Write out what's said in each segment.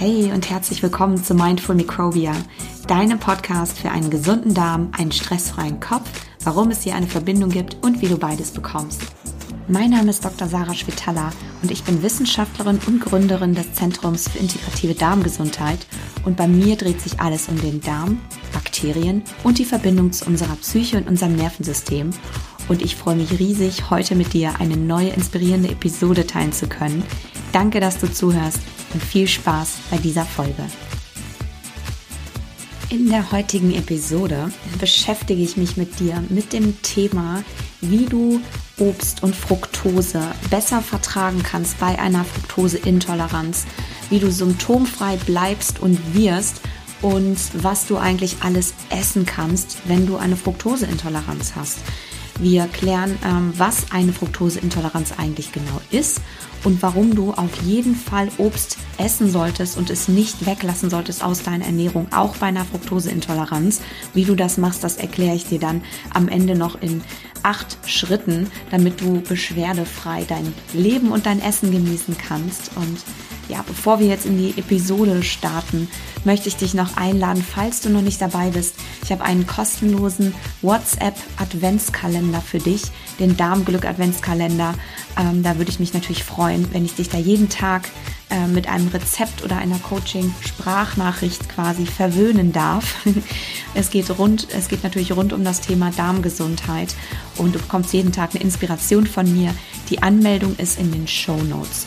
Hey und herzlich willkommen zu Mindful Microbia, deinem Podcast für einen gesunden Darm, einen stressfreien Kopf, warum es hier eine Verbindung gibt und wie du beides bekommst. Mein Name ist Dr. Sarah Schwitala und ich bin Wissenschaftlerin und Gründerin des Zentrums für integrative Darmgesundheit und bei mir dreht sich alles um den Darm, Bakterien und die Verbindung zu unserer Psyche und unserem Nervensystem und ich freue mich riesig, heute mit dir eine neue inspirierende Episode teilen zu können. Danke, dass du zuhörst und viel Spaß bei dieser Folge. In der heutigen Episode beschäftige ich mich mit dir mit dem Thema, wie du Obst und Fructose besser vertragen kannst bei einer Fructoseintoleranz, wie du symptomfrei bleibst und wirst und was du eigentlich alles essen kannst, wenn du eine Fructoseintoleranz hast. Wir klären, ähm, was eine Fructoseintoleranz eigentlich genau ist und warum du auf jeden Fall Obst essen solltest und es nicht weglassen solltest aus deiner Ernährung, auch bei einer Fructoseintoleranz. Wie du das machst, das erkläre ich dir dann am Ende noch in acht Schritten, damit du beschwerdefrei dein Leben und dein Essen genießen kannst. Und ja, bevor wir jetzt in die Episode starten, möchte ich dich noch einladen, falls du noch nicht dabei bist. Ich habe einen kostenlosen WhatsApp-Adventskalender für dich, den Darmglück-Adventskalender. Ähm, da würde ich mich natürlich freuen, wenn ich dich da jeden Tag äh, mit einem Rezept oder einer Coaching-Sprachnachricht quasi verwöhnen darf. es geht rund, es geht natürlich rund um das Thema Darmgesundheit und du bekommst jeden Tag eine Inspiration von mir. Die Anmeldung ist in den Show Notes.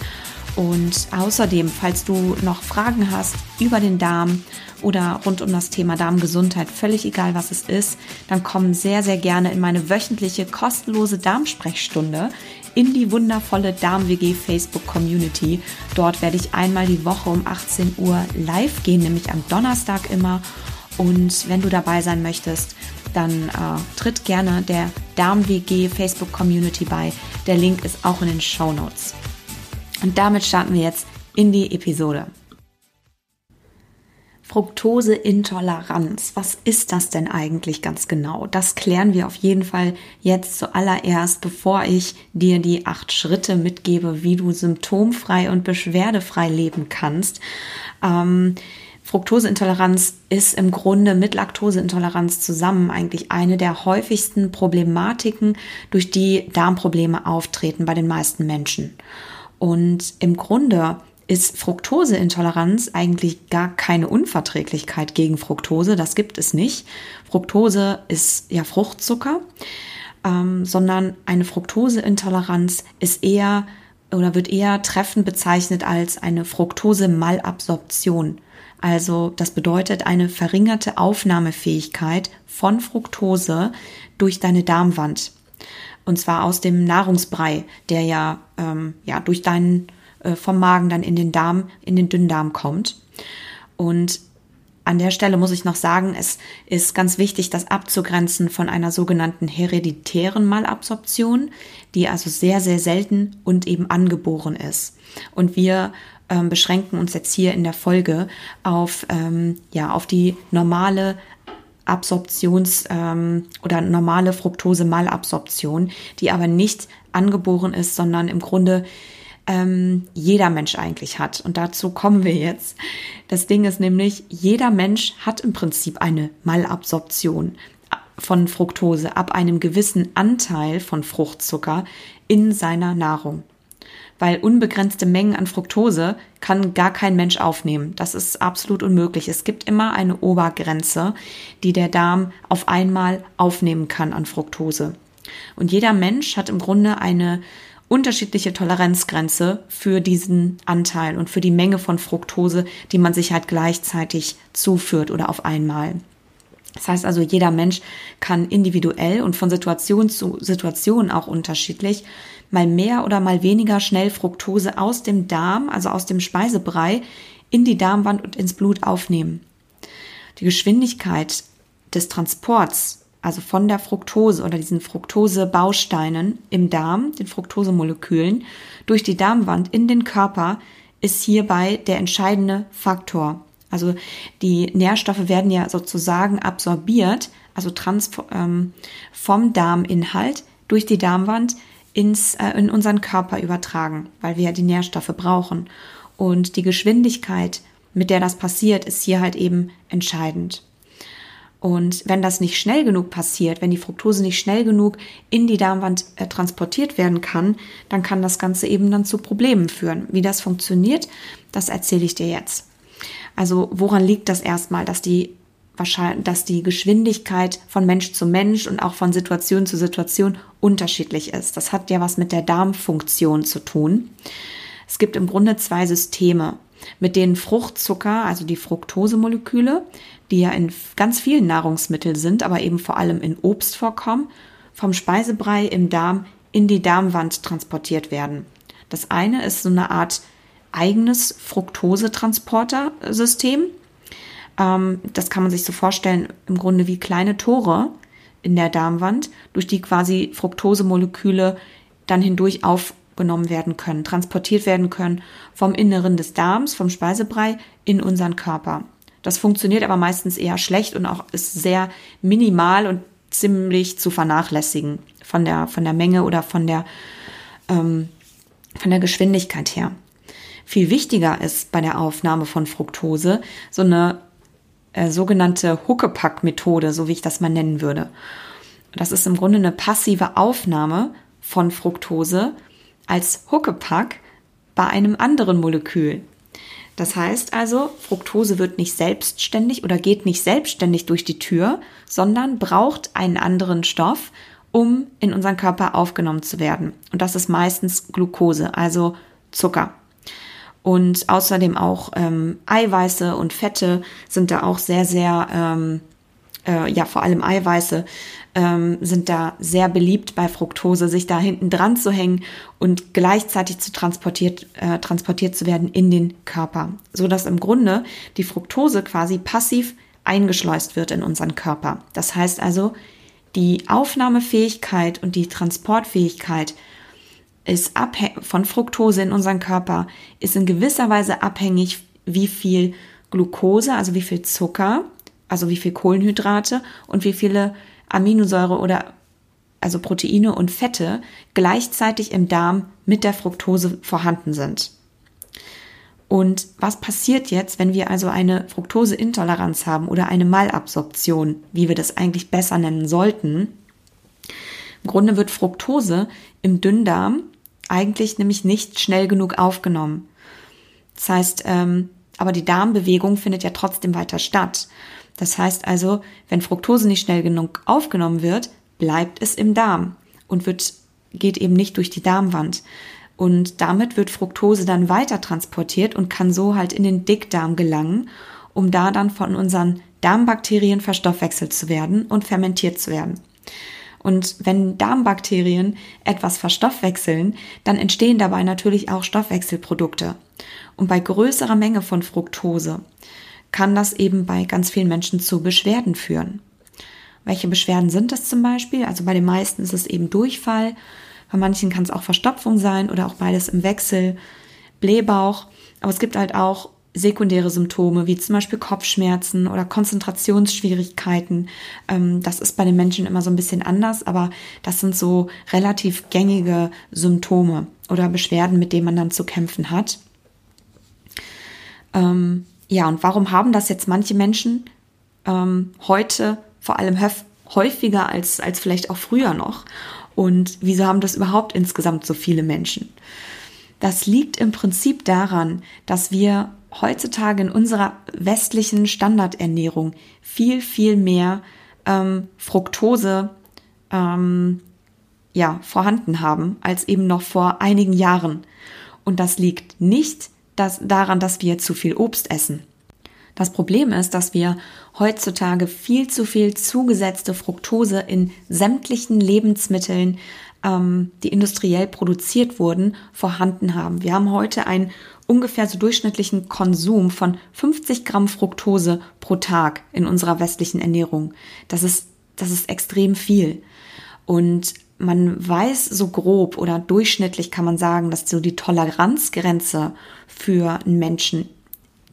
Und außerdem, falls du noch Fragen hast über den Darm oder rund um das Thema Darmgesundheit, völlig egal was es ist, dann komm sehr, sehr gerne in meine wöchentliche kostenlose Darmsprechstunde in die wundervolle Darm-WG Facebook Community. Dort werde ich einmal die Woche um 18 Uhr live gehen, nämlich am Donnerstag immer. Und wenn du dabei sein möchtest, dann äh, tritt gerne der Darm-WG Facebook Community bei. Der Link ist auch in den Show Notes. Und damit starten wir jetzt in die Episode. Fructoseintoleranz. Was ist das denn eigentlich ganz genau? Das klären wir auf jeden Fall jetzt zuallererst, bevor ich dir die acht Schritte mitgebe, wie du symptomfrei und beschwerdefrei leben kannst. Ähm, Fructoseintoleranz ist im Grunde mit Laktoseintoleranz zusammen eigentlich eine der häufigsten Problematiken, durch die Darmprobleme auftreten bei den meisten Menschen. Und im Grunde ist Fructoseintoleranz eigentlich gar keine Unverträglichkeit gegen Fructose. Das gibt es nicht. Fructose ist ja Fruchtzucker, ähm, sondern eine Fructoseintoleranz ist eher oder wird eher treffend bezeichnet als eine Fructose-Malabsorption. Also das bedeutet eine verringerte Aufnahmefähigkeit von Fructose durch deine Darmwand. Und zwar aus dem Nahrungsbrei, der ja, ähm, ja durch deinen, vom Magen dann in den Darm, in den Dünndarm kommt. Und an der Stelle muss ich noch sagen, es ist ganz wichtig, das abzugrenzen von einer sogenannten hereditären Malabsorption, die also sehr, sehr selten und eben angeboren ist. Und wir ähm, beschränken uns jetzt hier in der Folge auf, ähm, ja, auf die normale Absorptions- ähm, oder normale Fructose-Malabsorption, die aber nicht angeboren ist, sondern im Grunde ähm, jeder Mensch eigentlich hat. Und dazu kommen wir jetzt. Das Ding ist nämlich, jeder Mensch hat im Prinzip eine Malabsorption von Fructose ab einem gewissen Anteil von Fruchtzucker in seiner Nahrung weil unbegrenzte Mengen an Fructose kann gar kein Mensch aufnehmen. Das ist absolut unmöglich. Es gibt immer eine Obergrenze, die der Darm auf einmal aufnehmen kann an Fructose. Und jeder Mensch hat im Grunde eine unterschiedliche Toleranzgrenze für diesen Anteil und für die Menge von Fructose, die man sich halt gleichzeitig zuführt oder auf einmal. Das heißt also, jeder Mensch kann individuell und von Situation zu Situation auch unterschiedlich mal mehr oder mal weniger schnell Fructose aus dem Darm, also aus dem Speisebrei, in die Darmwand und ins Blut aufnehmen. Die Geschwindigkeit des Transports, also von der Fructose oder diesen Fructose-Bausteinen im Darm, den Fructosemolekülen, durch die Darmwand in den Körper, ist hierbei der entscheidende Faktor. Also die Nährstoffe werden ja sozusagen absorbiert, also trans ähm, vom Darminhalt durch die Darmwand ins, äh, in unseren Körper übertragen, weil wir ja die Nährstoffe brauchen. Und die Geschwindigkeit mit der das passiert, ist hier halt eben entscheidend. Und wenn das nicht schnell genug passiert, wenn die Fructose nicht schnell genug in die Darmwand äh, transportiert werden kann, dann kann das Ganze eben dann zu Problemen führen. Wie das funktioniert, das erzähle ich dir jetzt. Also woran liegt das erstmal, dass die dass die Geschwindigkeit von Mensch zu Mensch und auch von Situation zu Situation unterschiedlich ist. Das hat ja was mit der Darmfunktion zu tun. Es gibt im Grunde zwei Systeme, mit denen Fruchtzucker, also die Fructosemoleküle, die ja in ganz vielen Nahrungsmitteln sind, aber eben vor allem in Obst vorkommen, vom Speisebrei im Darm in die Darmwand transportiert werden. Das eine ist so eine Art eigenes Fructosetransportersystem. Ähm, das kann man sich so vorstellen, im Grunde wie kleine Tore in der Darmwand, durch die quasi Fructosemoleküle dann hindurch aufgenommen werden können, transportiert werden können vom Inneren des Darms, vom Speisebrei in unseren Körper. Das funktioniert aber meistens eher schlecht und auch ist sehr minimal und ziemlich zu vernachlässigen von der, von der Menge oder von der, ähm, von der Geschwindigkeit her. Viel wichtiger ist bei der Aufnahme von Fructose so eine äh, sogenannte Huckepack-Methode, so wie ich das mal nennen würde. Das ist im Grunde eine passive Aufnahme von Fructose als Huckepack bei einem anderen Molekül. Das heißt also, Fructose wird nicht selbstständig oder geht nicht selbstständig durch die Tür, sondern braucht einen anderen Stoff, um in unseren Körper aufgenommen zu werden. Und das ist meistens Glucose, also Zucker. Und außerdem auch ähm, Eiweiße und Fette sind da auch sehr, sehr, ähm, äh, ja, vor allem Eiweiße ähm, sind da sehr beliebt bei Fructose, sich da hinten dran zu hängen und gleichzeitig zu transportiert, äh, transportiert zu werden in den Körper. So dass im Grunde die Fructose quasi passiv eingeschleust wird in unseren Körper. Das heißt also, die Aufnahmefähigkeit und die Transportfähigkeit ist von Fructose in unserem Körper ist in gewisser Weise abhängig, wie viel Glucose, also wie viel Zucker, also wie viel Kohlenhydrate und wie viele Aminosäure oder also Proteine und Fette gleichzeitig im Darm mit der Fructose vorhanden sind. Und was passiert jetzt, wenn wir also eine Fructoseintoleranz haben oder eine Malabsorption, wie wir das eigentlich besser nennen sollten? Im Grunde wird Fructose im Dünndarm eigentlich nämlich nicht schnell genug aufgenommen. Das heißt, ähm, aber die Darmbewegung findet ja trotzdem weiter statt. Das heißt also, wenn Fructose nicht schnell genug aufgenommen wird, bleibt es im Darm und wird, geht eben nicht durch die Darmwand. Und damit wird Fructose dann weiter transportiert und kann so halt in den Dickdarm gelangen, um da dann von unseren Darmbakterien verstoffwechselt zu werden und fermentiert zu werden. Und wenn Darmbakterien etwas verstoffwechseln, dann entstehen dabei natürlich auch Stoffwechselprodukte. Und bei größerer Menge von Fructose kann das eben bei ganz vielen Menschen zu Beschwerden führen. Welche Beschwerden sind das zum Beispiel? Also bei den meisten ist es eben Durchfall, bei manchen kann es auch Verstopfung sein oder auch beides im Wechsel, Blähbauch. Aber es gibt halt auch sekundäre Symptome, wie zum Beispiel Kopfschmerzen oder Konzentrationsschwierigkeiten. Ähm, das ist bei den Menschen immer so ein bisschen anders, aber das sind so relativ gängige Symptome oder Beschwerden, mit denen man dann zu kämpfen hat. Ähm, ja, und warum haben das jetzt manche Menschen ähm, heute vor allem häufiger als, als vielleicht auch früher noch? Und wieso haben das überhaupt insgesamt so viele Menschen? Das liegt im Prinzip daran, dass wir heutzutage in unserer westlichen Standardernährung viel, viel mehr ähm, Fructose ähm, ja, vorhanden haben als eben noch vor einigen Jahren. Und das liegt nicht dass, daran, dass wir zu viel Obst essen. Das Problem ist, dass wir heutzutage viel zu viel zugesetzte Fructose in sämtlichen Lebensmitteln ähm, die industriell produziert wurden, vorhanden haben. Wir haben heute einen ungefähr so durchschnittlichen Konsum von 50 Gramm Fructose pro Tag in unserer westlichen Ernährung. Das ist, das ist extrem viel. Und man weiß so grob oder durchschnittlich kann man sagen, dass so die Toleranzgrenze für einen Menschen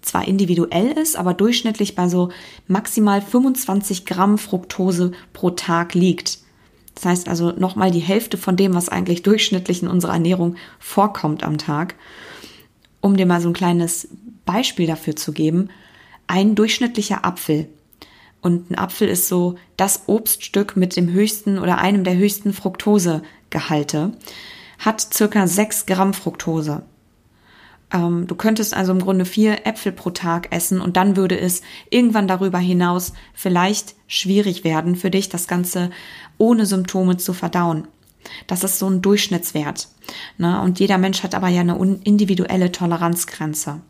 zwar individuell ist, aber durchschnittlich bei so maximal 25 Gramm Fructose pro Tag liegt. Das heißt also nochmal die Hälfte von dem, was eigentlich durchschnittlich in unserer Ernährung vorkommt am Tag. um dir mal so ein kleines Beispiel dafür zu geben, ein durchschnittlicher Apfel. Und ein Apfel ist so das Obststück mit dem höchsten oder einem der höchsten Fructosegehalte, hat circa 6 Gramm Fructose. Ähm, du könntest also im Grunde vier Äpfel pro Tag essen und dann würde es irgendwann darüber hinaus vielleicht schwierig werden für dich, das Ganze ohne Symptome zu verdauen. Das ist so ein Durchschnittswert. Ne? Und jeder Mensch hat aber ja eine individuelle Toleranzgrenze.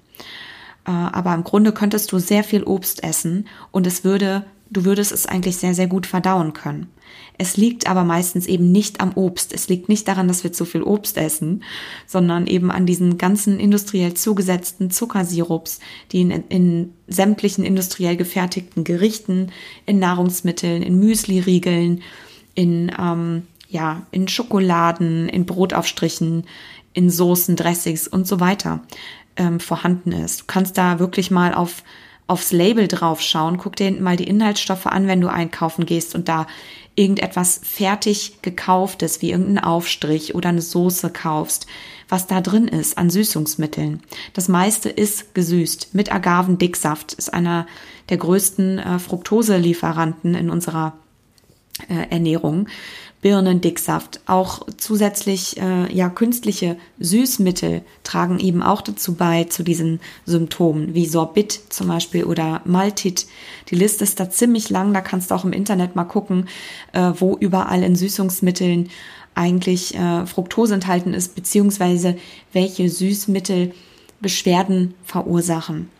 Äh, aber im Grunde könntest du sehr viel Obst essen und es würde, du würdest es eigentlich sehr, sehr gut verdauen können. Es liegt aber meistens eben nicht am Obst. Es liegt nicht daran, dass wir zu viel Obst essen, sondern eben an diesen ganzen industriell zugesetzten Zuckersirups, die in, in sämtlichen industriell gefertigten Gerichten, in Nahrungsmitteln, in Müsliriegeln, in ähm, ja, in Schokoladen, in Brotaufstrichen, in Soßen, Dressings und so weiter ähm, vorhanden ist. Du kannst da wirklich mal auf aufs Label drauf schauen, guck dir mal die Inhaltsstoffe an, wenn du einkaufen gehst und da irgendetwas fertig gekauftes, wie irgendein Aufstrich oder eine Soße kaufst, was da drin ist an Süßungsmitteln. Das meiste ist gesüßt mit Agavendicksaft, ist einer der größten äh, Fructoselieferanten in unserer äh, Ernährung. Birnendicksaft. Auch zusätzlich äh, ja künstliche Süßmittel tragen eben auch dazu bei zu diesen Symptomen wie Sorbit zum Beispiel oder Maltit. Die Liste ist da ziemlich lang. Da kannst du auch im Internet mal gucken, äh, wo überall in Süßungsmitteln eigentlich äh, Fructose enthalten ist beziehungsweise welche Süßmittel Beschwerden verursachen.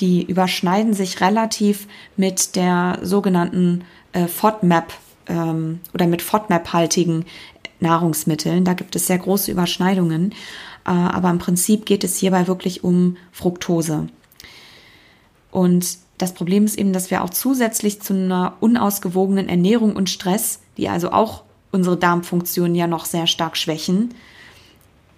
Die überschneiden sich relativ mit der sogenannten äh, FODMAP ähm, oder mit FODMAP-haltigen Nahrungsmitteln. Da gibt es sehr große Überschneidungen. Äh, aber im Prinzip geht es hierbei wirklich um Fructose. Und das Problem ist eben, dass wir auch zusätzlich zu einer unausgewogenen Ernährung und Stress, die also auch unsere Darmfunktion ja noch sehr stark schwächen,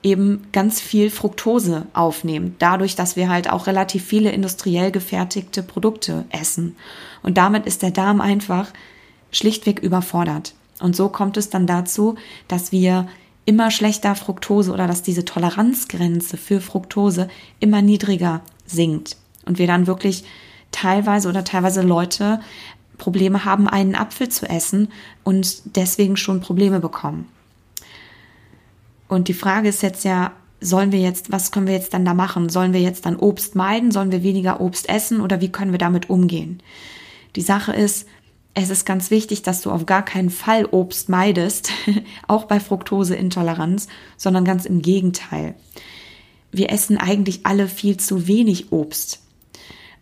eben ganz viel Fructose aufnehmen, dadurch, dass wir halt auch relativ viele industriell gefertigte Produkte essen. Und damit ist der Darm einfach schlichtweg überfordert. Und so kommt es dann dazu, dass wir immer schlechter Fructose oder dass diese Toleranzgrenze für Fructose immer niedriger sinkt. Und wir dann wirklich teilweise oder teilweise Leute Probleme haben, einen Apfel zu essen und deswegen schon Probleme bekommen. Und die Frage ist jetzt ja, sollen wir jetzt, was können wir jetzt dann da machen? Sollen wir jetzt dann Obst meiden? Sollen wir weniger Obst essen oder wie können wir damit umgehen? Die Sache ist, es ist ganz wichtig, dass du auf gar keinen Fall Obst meidest, auch bei Fructoseintoleranz, sondern ganz im Gegenteil. Wir essen eigentlich alle viel zu wenig Obst.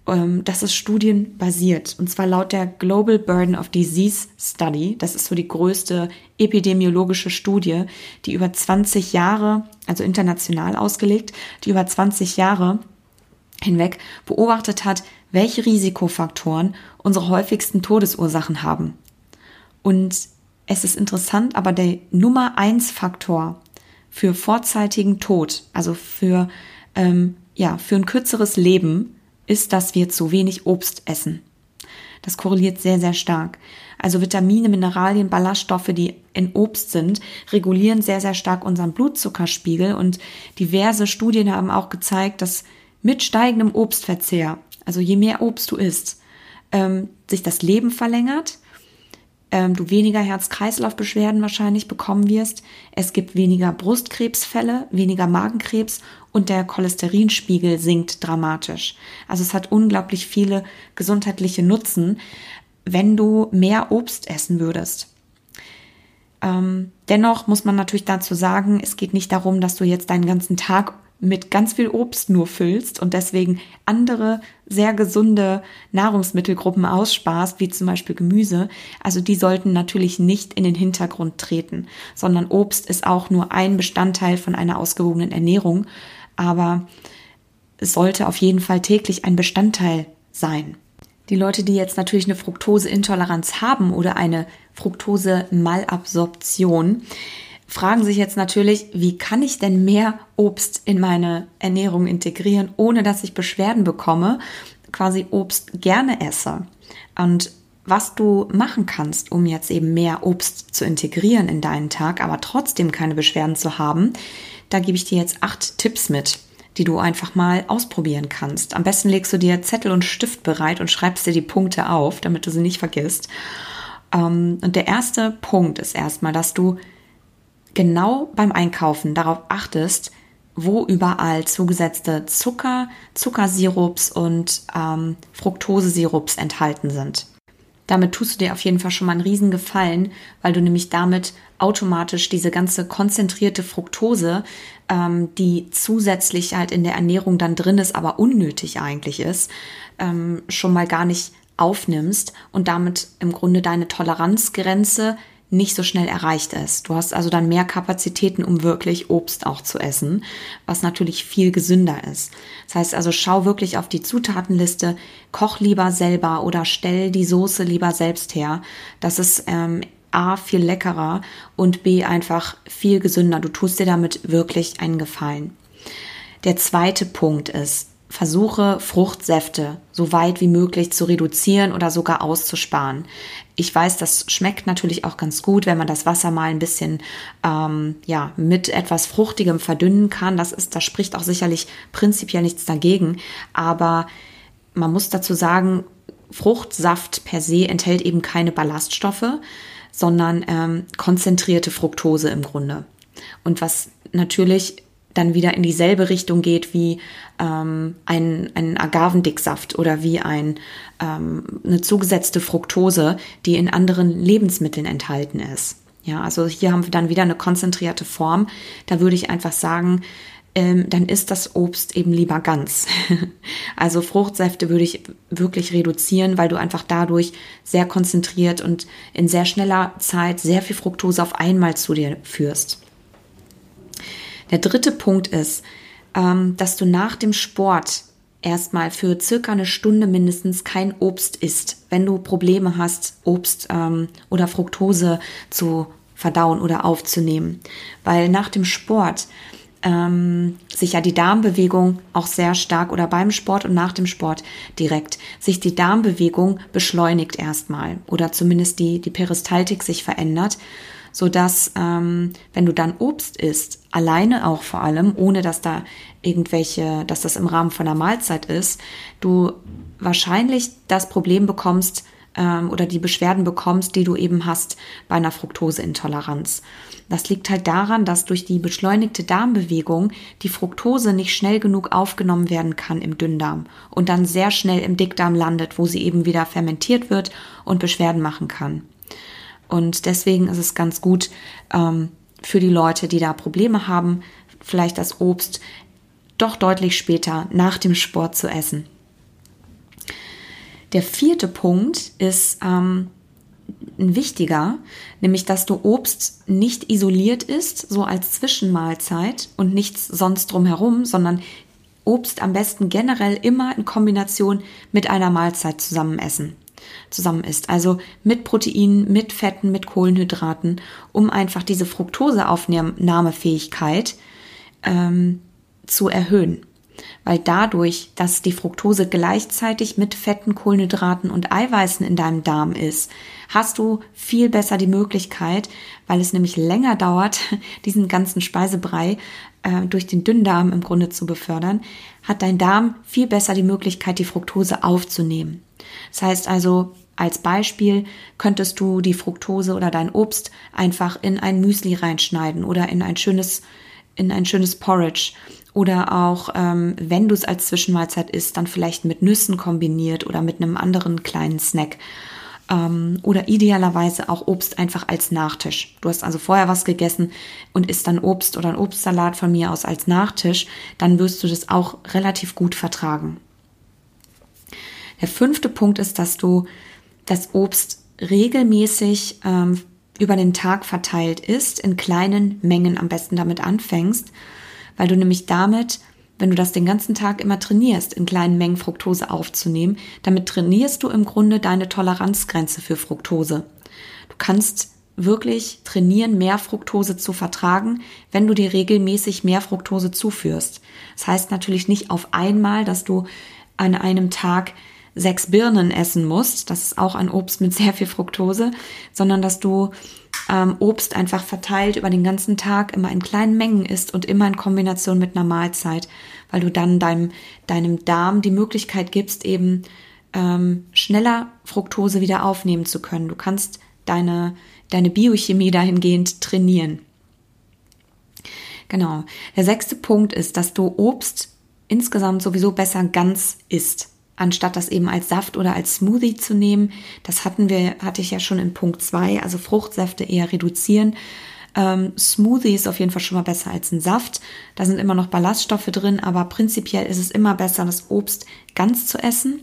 Ähm, das ist studienbasiert und zwar laut der Global Burden of Disease Study. Das ist so die größte epidemiologische Studie, die über 20 Jahre, also international ausgelegt, die über 20 Jahre hinweg beobachtet hat, welche Risikofaktoren unsere häufigsten Todesursachen haben. Und es ist interessant, aber der Nummer eins Faktor für vorzeitigen Tod, also für, ähm, ja, für ein kürzeres Leben, ist, dass wir zu wenig Obst essen. Das korreliert sehr, sehr stark. Also Vitamine, Mineralien, Ballaststoffe, die in Obst sind, regulieren sehr, sehr stark unseren Blutzuckerspiegel und diverse Studien haben auch gezeigt, dass mit steigendem Obstverzehr, also je mehr Obst du isst, ähm, sich das Leben verlängert, ähm, du weniger Herz-Kreislauf-Beschwerden wahrscheinlich bekommen wirst, es gibt weniger Brustkrebsfälle, weniger Magenkrebs und der Cholesterinspiegel sinkt dramatisch. Also es hat unglaublich viele gesundheitliche Nutzen, wenn du mehr Obst essen würdest. Ähm, dennoch muss man natürlich dazu sagen, es geht nicht darum, dass du jetzt deinen ganzen Tag mit ganz viel Obst nur füllst und deswegen andere sehr gesunde Nahrungsmittelgruppen aussparst, wie zum Beispiel Gemüse. Also die sollten natürlich nicht in den Hintergrund treten, sondern Obst ist auch nur ein Bestandteil von einer ausgewogenen Ernährung, aber es sollte auf jeden Fall täglich ein Bestandteil sein. Die Leute, die jetzt natürlich eine Fructoseintoleranz haben oder eine Fructose-Malabsorption, fragen sich jetzt natürlich, wie kann ich denn mehr Obst in meine Ernährung integrieren, ohne dass ich Beschwerden bekomme, quasi Obst gerne esse. Und was du machen kannst, um jetzt eben mehr Obst zu integrieren in deinen Tag, aber trotzdem keine Beschwerden zu haben, da gebe ich dir jetzt acht Tipps mit, die du einfach mal ausprobieren kannst. Am besten legst du dir Zettel und Stift bereit und schreibst dir die Punkte auf, damit du sie nicht vergisst. Ähm, und der erste Punkt ist erstmal, dass du genau beim Einkaufen darauf achtest, wo überall zugesetzte Zucker, Zuckersirups und ähm, Fructosesirups enthalten sind. Damit tust du dir auf jeden Fall schon mal einen riesen Gefallen, weil du nämlich damit automatisch diese ganze konzentrierte Fructose, ähm, die zusätzlich halt in der Ernährung dann drin ist, aber unnötig eigentlich ist, ähm, schon mal gar nicht aufnimmst und damit im Grunde deine Toleranzgrenze nicht so schnell erreicht ist. Du hast also dann mehr Kapazitäten, um wirklich Obst auch zu essen, was natürlich viel gesünder ist. Das heißt also, schau wirklich auf die Zutatenliste, koch lieber selber oder stell die Soße lieber selbst her. Das ist ähm, A viel leckerer und B einfach viel gesünder. Du tust dir damit wirklich einen Gefallen. Der zweite Punkt ist, versuche Fruchtsäfte so weit wie möglich zu reduzieren oder sogar auszusparen. Ich weiß, das schmeckt natürlich auch ganz gut, wenn man das Wasser mal ein bisschen ähm, ja mit etwas Fruchtigem verdünnen kann. Das ist, da spricht auch sicherlich prinzipiell nichts dagegen. Aber man muss dazu sagen, Fruchtsaft per se enthält eben keine Ballaststoffe, sondern ähm, konzentrierte Fructose im Grunde. Und was natürlich dann wieder in dieselbe Richtung geht wie ähm, ein, ein Agavendicksaft oder wie ein, ähm, eine zugesetzte Fructose, die in anderen Lebensmitteln enthalten ist. Ja, also hier haben wir dann wieder eine konzentrierte Form. Da würde ich einfach sagen, ähm, dann ist das Obst eben lieber ganz. also Fruchtsäfte würde ich wirklich reduzieren, weil du einfach dadurch sehr konzentriert und in sehr schneller Zeit sehr viel Fructose auf einmal zu dir führst. Der dritte Punkt ist, ähm, dass du nach dem Sport erstmal für circa eine Stunde mindestens kein Obst isst, wenn du Probleme hast, Obst ähm, oder Fructose zu verdauen oder aufzunehmen. Weil nach dem Sport ähm, sich ja die Darmbewegung auch sehr stark oder beim Sport und nach dem Sport direkt sich die Darmbewegung beschleunigt erstmal oder zumindest die, die Peristaltik sich verändert so dass ähm, wenn du dann Obst isst, alleine auch vor allem, ohne dass da irgendwelche, dass das im Rahmen von einer Mahlzeit ist, du wahrscheinlich das Problem bekommst ähm, oder die Beschwerden bekommst, die du eben hast bei einer Fructoseintoleranz. Das liegt halt daran, dass durch die beschleunigte Darmbewegung die Fructose nicht schnell genug aufgenommen werden kann im Dünndarm und dann sehr schnell im Dickdarm landet, wo sie eben wieder fermentiert wird und Beschwerden machen kann. Und deswegen ist es ganz gut ähm, für die Leute, die da Probleme haben, vielleicht das Obst doch deutlich später nach dem Sport zu essen. Der vierte Punkt ist ähm, ein wichtiger, nämlich dass du Obst nicht isoliert isst, so als Zwischenmahlzeit und nichts sonst drumherum, sondern Obst am besten generell immer in Kombination mit einer Mahlzeit zusammen essen zusammen isst. Also mit Proteinen, mit Fetten, mit Kohlenhydraten, um einfach diese Fructoseaufnahmefähigkeit ähm, zu erhöhen. Weil dadurch, dass die Fructose gleichzeitig mit Fetten, Kohlenhydraten und Eiweißen in deinem Darm ist, hast du viel besser die Möglichkeit, weil es nämlich länger dauert, diesen ganzen Speisebrei äh, durch den Dünndarm im Grunde zu befördern, hat dein Darm viel besser die Möglichkeit, die Fructose aufzunehmen. Das heißt also, als Beispiel könntest du die Fructose oder dein Obst einfach in ein Müsli reinschneiden oder in ein schönes, in ein schönes Porridge oder auch, ähm, wenn du es als Zwischenmahlzeit isst, dann vielleicht mit Nüssen kombiniert oder mit einem anderen kleinen Snack. Ähm, oder idealerweise auch Obst einfach als Nachtisch. Du hast also vorher was gegessen und isst dann Obst oder ein Obstsalat von mir aus als Nachtisch, dann wirst du das auch relativ gut vertragen. Der fünfte Punkt ist, dass du das Obst regelmäßig ähm, über den Tag verteilt isst, in kleinen Mengen am besten damit anfängst, weil du nämlich damit, wenn du das den ganzen Tag immer trainierst, in kleinen Mengen Fructose aufzunehmen, damit trainierst du im Grunde deine Toleranzgrenze für Fructose. Du kannst wirklich trainieren, mehr Fructose zu vertragen, wenn du dir regelmäßig mehr Fructose zuführst. Das heißt natürlich nicht auf einmal, dass du an einem Tag sechs Birnen essen musst, das ist auch ein Obst mit sehr viel Fructose, sondern dass du ähm, Obst einfach verteilt über den ganzen Tag immer in kleinen Mengen isst und immer in Kombination mit einer Mahlzeit, weil du dann deinem, deinem Darm die Möglichkeit gibst, eben ähm, schneller Fructose wieder aufnehmen zu können. Du kannst deine, deine Biochemie dahingehend trainieren. Genau. Der sechste Punkt ist, dass du Obst insgesamt sowieso besser ganz isst, anstatt das eben als Saft oder als Smoothie zu nehmen. Das hatten wir, hatte ich ja schon in Punkt zwei, also Fruchtsäfte eher reduzieren. Ähm, Smoothie ist auf jeden Fall schon mal besser als ein Saft. Da sind immer noch Ballaststoffe drin, aber prinzipiell ist es immer besser, das Obst ganz zu essen.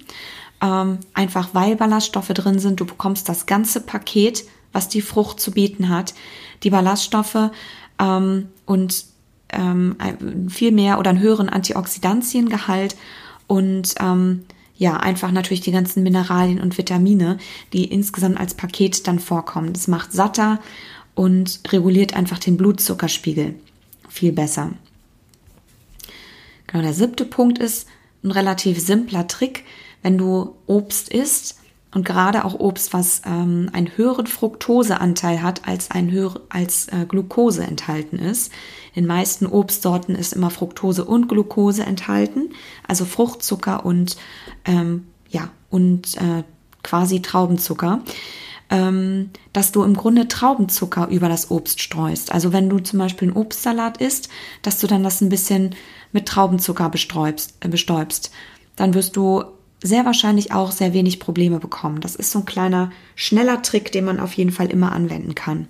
Ähm, einfach weil Ballaststoffe drin sind. Du bekommst das ganze Paket, was die Frucht zu bieten hat. Die Ballaststoffe ähm, und ähm, viel mehr oder einen höheren Antioxidantiengehalt und ähm, ja, einfach natürlich die ganzen Mineralien und Vitamine, die insgesamt als Paket dann vorkommen. Das macht satter und reguliert einfach den Blutzuckerspiegel viel besser. Genau, der siebte Punkt ist ein relativ simpler Trick. Wenn du Obst isst, und gerade auch Obst, was ähm, einen höheren Fructoseanteil hat, als ein höher, als äh, Glucose enthalten ist. In meisten Obstsorten ist immer Fructose und Glucose enthalten, also Fruchtzucker und ähm, ja und äh, quasi Traubenzucker. Ähm, dass du im Grunde Traubenzucker über das Obst streust. Also wenn du zum Beispiel einen Obstsalat isst, dass du dann das ein bisschen mit Traubenzucker bestäubst, äh, bestäubst. Dann wirst du sehr wahrscheinlich auch sehr wenig Probleme bekommen. Das ist so ein kleiner, schneller Trick, den man auf jeden Fall immer anwenden kann.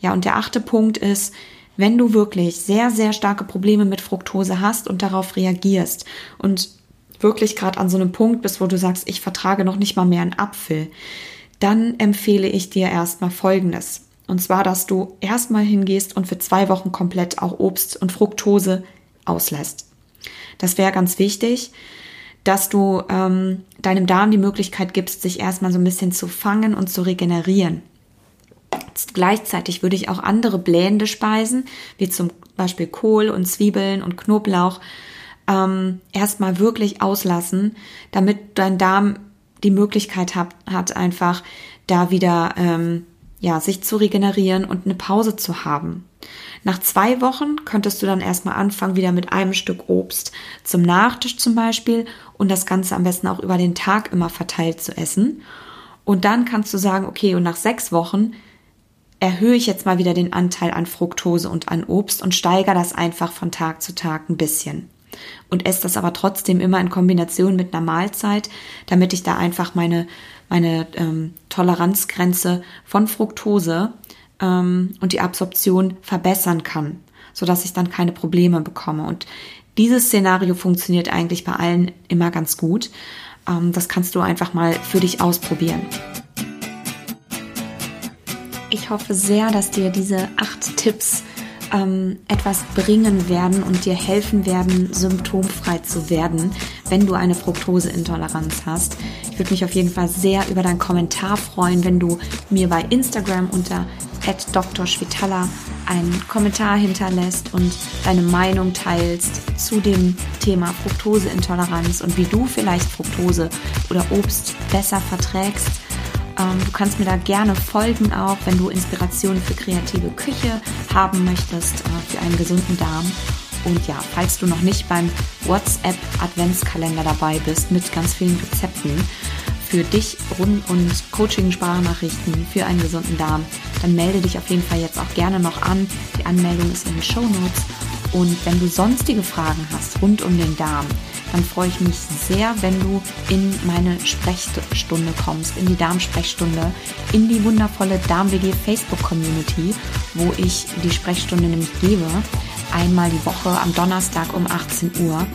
Ja, und der achte Punkt ist, wenn du wirklich sehr, sehr starke Probleme mit Fructose hast und darauf reagierst und wirklich gerade an so einem Punkt bist, wo du sagst, ich vertrage noch nicht mal mehr einen Apfel, dann empfehle ich dir erstmal Folgendes. Und zwar, dass du erstmal hingehst und für zwei Wochen komplett auch Obst und Fructose auslässt. Das wäre ganz wichtig, dass du ähm, deinem Darm die Möglichkeit gibst, sich erstmal so ein bisschen zu fangen und zu regenerieren. Gleichzeitig würde ich auch andere blähende Speisen, wie zum Beispiel Kohl und Zwiebeln und Knoblauch, ähm, erstmal wirklich auslassen, damit dein Darm die Möglichkeit hat, hat einfach da wieder ähm, ja, sich zu regenerieren und eine Pause zu haben. Nach zwei Wochen könntest du dann erstmal anfangen, wieder mit einem Stück Obst zum Nachtisch zum Beispiel und das Ganze am besten auch über den Tag immer verteilt zu essen. Und dann kannst du sagen, okay, und nach sechs Wochen erhöhe ich jetzt mal wieder den Anteil an Fructose und an Obst und steigere das einfach von Tag zu Tag ein bisschen. Und esse das aber trotzdem immer in Kombination mit einer Mahlzeit, damit ich da einfach meine, meine ähm, Toleranzgrenze von Fructose ähm, und die Absorption verbessern kann, sodass ich dann keine Probleme bekomme. Und dieses Szenario funktioniert eigentlich bei allen immer ganz gut. Ähm, das kannst du einfach mal für dich ausprobieren. Ich hoffe sehr, dass dir diese acht Tipps ähm, etwas bringen werden und dir helfen werden, symptomfrei zu werden, wenn du eine Fructoseintoleranz hast. Ich würde mich auf jeden Fall sehr über deinen Kommentar freuen, wenn du mir bei Instagram unter Dr. Schwitala einen Kommentar hinterlässt und deine Meinung teilst zu dem Thema Fructoseintoleranz und wie du vielleicht Fructose oder Obst besser verträgst. Ähm, du kannst mir da gerne folgen, auch wenn du Inspirationen für kreative Küche haben möchtest, äh, für einen gesunden Darm. Und ja, falls du noch nicht beim WhatsApp Adventskalender dabei bist mit ganz vielen Rezepten, für dich rund und Coaching-Sprachnachrichten für einen gesunden Darm, dann melde dich auf jeden Fall jetzt auch gerne noch an. Die Anmeldung ist in den Show Notes. Und wenn du sonstige Fragen hast rund um den Darm, dann freue ich mich sehr, wenn du in meine Sprechstunde kommst, in die Darmsprechstunde, in die wundervolle DarmWG Facebook Community, wo ich die Sprechstunde nämlich gebe, einmal die Woche am Donnerstag um 18 Uhr.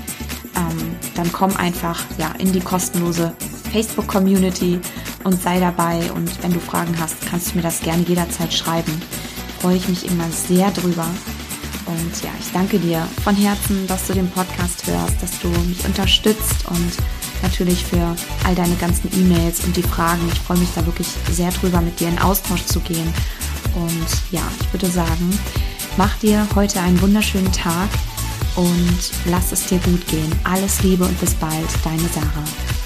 Ähm, dann komm einfach ja in die kostenlose Facebook-Community und sei dabei. Und wenn du Fragen hast, kannst du mir das gerne jederzeit schreiben. Freue ich mich immer sehr drüber. Und ja, ich danke dir von Herzen, dass du den Podcast hörst, dass du mich unterstützt und natürlich für all deine ganzen E-Mails und die Fragen. Ich freue mich da wirklich sehr drüber, mit dir in Austausch zu gehen. Und ja, ich würde sagen, mach dir heute einen wunderschönen Tag und lass es dir gut gehen. Alles Liebe und bis bald, deine Sarah.